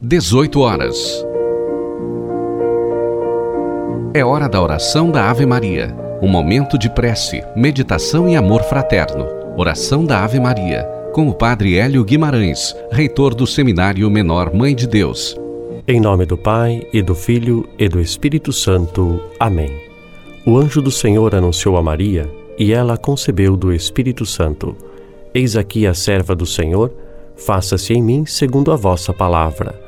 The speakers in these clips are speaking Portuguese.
18 horas. É hora da oração da Ave Maria. Um momento de prece, meditação e amor fraterno. Oração da Ave Maria, com o Padre Hélio Guimarães, reitor do Seminário Menor Mãe de Deus. Em nome do Pai, e do Filho, e do Espírito Santo. Amém. O anjo do Senhor anunciou a Maria, e ela concebeu do Espírito Santo. Eis aqui a serva do Senhor, faça-se em mim segundo a vossa palavra.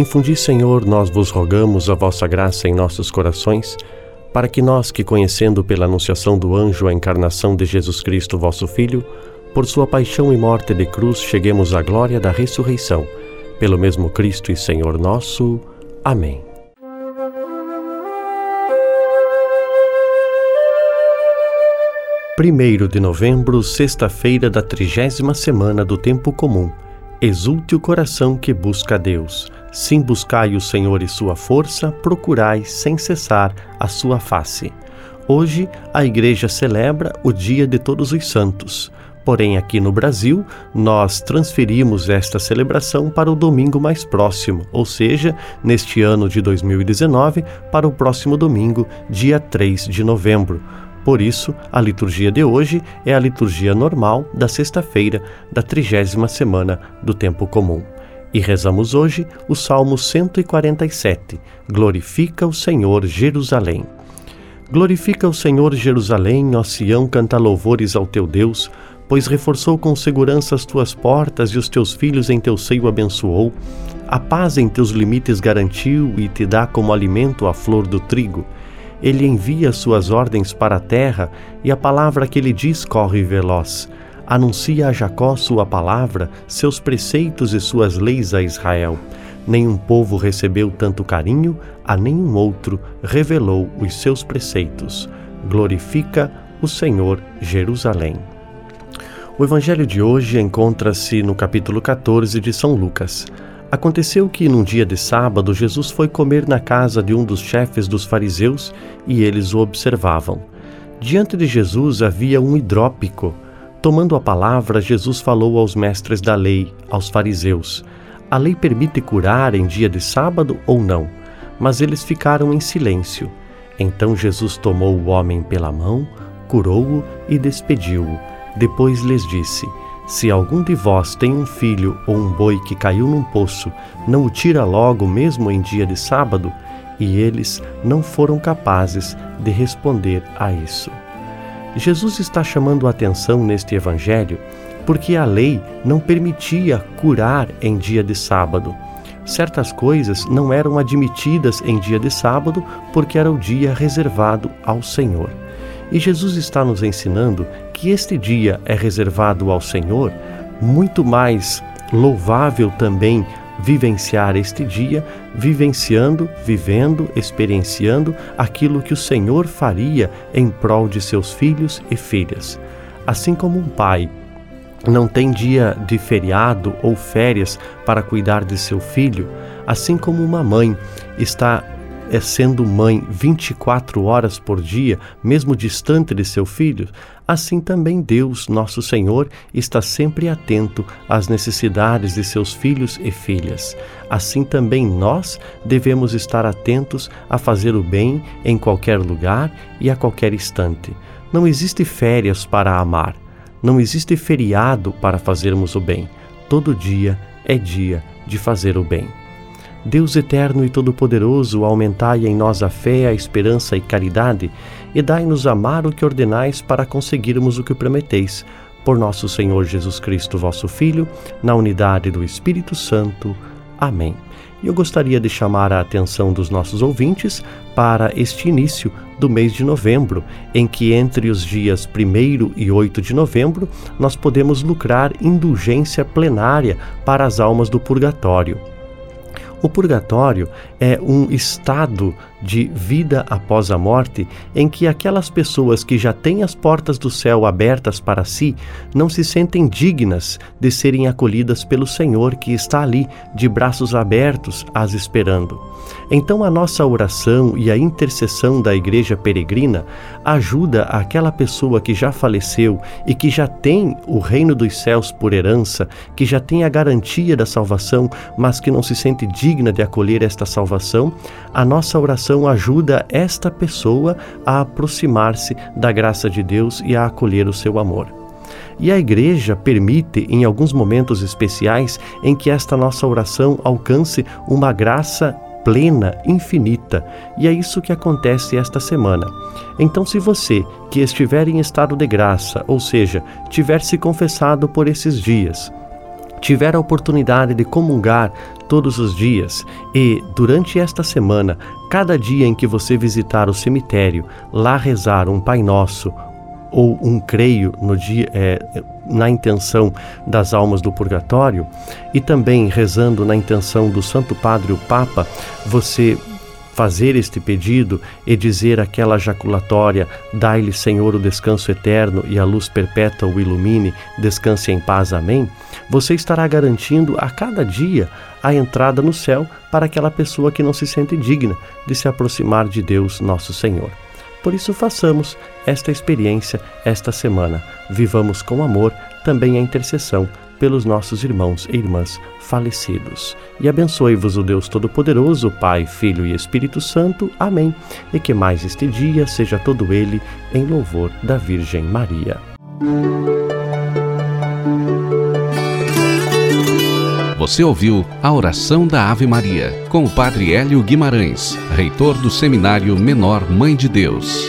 Infundi, Senhor, nós vos rogamos a vossa graça em nossos corações, para que nós, que conhecendo pela anunciação do anjo a encarnação de Jesus Cristo, vosso Filho, por sua paixão e morte de cruz, cheguemos à glória da ressurreição. Pelo mesmo Cristo e Senhor nosso. Amém. Primeiro de novembro, sexta-feira da trigésima semana do tempo comum. Exulte o coração que busca a Deus. Sim, buscai o Senhor e sua força, procurai sem cessar a sua face. Hoje a Igreja celebra o Dia de Todos os Santos. Porém, aqui no Brasil, nós transferimos esta celebração para o domingo mais próximo, ou seja, neste ano de 2019, para o próximo domingo, dia 3 de novembro. Por isso, a liturgia de hoje é a liturgia normal da sexta-feira da trigésima semana do tempo comum. E rezamos hoje o Salmo 147. Glorifica o Senhor Jerusalém. Glorifica o Senhor Jerusalém, ó Sião, canta louvores ao teu Deus, pois reforçou com segurança as tuas portas e os teus filhos em teu seio abençoou. A paz em teus limites garantiu e te dá como alimento a flor do trigo. Ele envia suas ordens para a terra e a palavra que ele diz corre veloz anuncia a Jacó sua palavra, seus preceitos e suas leis a Israel. Nenhum povo recebeu tanto carinho, a nenhum outro revelou os seus preceitos. Glorifica o Senhor Jerusalém. O evangelho de hoje encontra-se no capítulo 14 de São Lucas. Aconteceu que, num dia de sábado, Jesus foi comer na casa de um dos chefes dos fariseus e eles o observavam. Diante de Jesus havia um hidrópico Tomando a palavra, Jesus falou aos mestres da lei, aos fariseus: A lei permite curar em dia de sábado ou não? Mas eles ficaram em silêncio. Então Jesus tomou o homem pela mão, curou-o e despediu-o. Depois lhes disse: Se algum de vós tem um filho ou um boi que caiu num poço, não o tira logo mesmo em dia de sábado? E eles não foram capazes de responder a isso. Jesus está chamando a atenção neste evangelho porque a lei não permitia curar em dia de sábado. Certas coisas não eram admitidas em dia de sábado porque era o dia reservado ao Senhor. E Jesus está nos ensinando que este dia é reservado ao Senhor, muito mais louvável também vivenciar este dia, vivenciando, vivendo, experienciando aquilo que o Senhor faria em prol de seus filhos e filhas. Assim como um pai não tem dia de feriado ou férias para cuidar de seu filho, assim como uma mãe está é sendo mãe 24 horas por dia, mesmo distante de seu filho, assim também Deus, nosso Senhor, está sempre atento às necessidades de seus filhos e filhas. Assim também nós devemos estar atentos a fazer o bem em qualquer lugar e a qualquer instante. Não existe férias para amar, não existe feriado para fazermos o bem. Todo dia é dia de fazer o bem. Deus eterno e todo-poderoso, aumentai em nós a fé, a esperança e caridade, e dai-nos amar o que ordenais para conseguirmos o que prometeis. Por nosso Senhor Jesus Cristo, vosso Filho, na unidade do Espírito Santo. Amém. E eu gostaria de chamar a atenção dos nossos ouvintes para este início do mês de novembro, em que entre os dias 1 e 8 de novembro nós podemos lucrar indulgência plenária para as almas do purgatório. O purgatório é um estado de vida após a morte, em que aquelas pessoas que já têm as portas do céu abertas para si não se sentem dignas de serem acolhidas pelo Senhor que está ali, de braços abertos, as esperando. Então a nossa oração e a intercessão da igreja peregrina ajuda aquela pessoa que já faleceu e que já tem o reino dos céus por herança, que já tem a garantia da salvação, mas que não se sente digna de acolher esta salvação, a nossa oração ajuda esta pessoa a aproximar-se da graça de Deus e a acolher o seu amor. E a igreja permite, em alguns momentos especiais, em que esta nossa oração alcance uma graça plena, infinita, e é isso que acontece esta semana. Então, se você que estiver em estado de graça, ou seja, tiver se confessado por esses dias, tiver a oportunidade de comungar todos os dias e, durante esta semana, cada dia em que você visitar o cemitério, lá rezar um Pai Nosso, ou um creio no dia, é, na intenção das almas do purgatório e também rezando na intenção do Santo Padre o Papa, você fazer este pedido e dizer aquela jaculatória: Dai-lhe, Senhor, o descanso eterno e a luz perpétua o ilumine, descanse em paz. Amém. Você estará garantindo a cada dia a entrada no céu para aquela pessoa que não se sente digna de se aproximar de Deus, nosso Senhor. Por isso, façamos esta experiência esta semana. Vivamos com amor também a intercessão pelos nossos irmãos e irmãs falecidos. E abençoe-vos o Deus Todo-Poderoso, Pai, Filho e Espírito Santo. Amém. E que mais este dia seja todo ele em louvor da Virgem Maria. Você ouviu a oração da Ave Maria com o Padre Hélio Guimarães, reitor do Seminário Menor Mãe de Deus.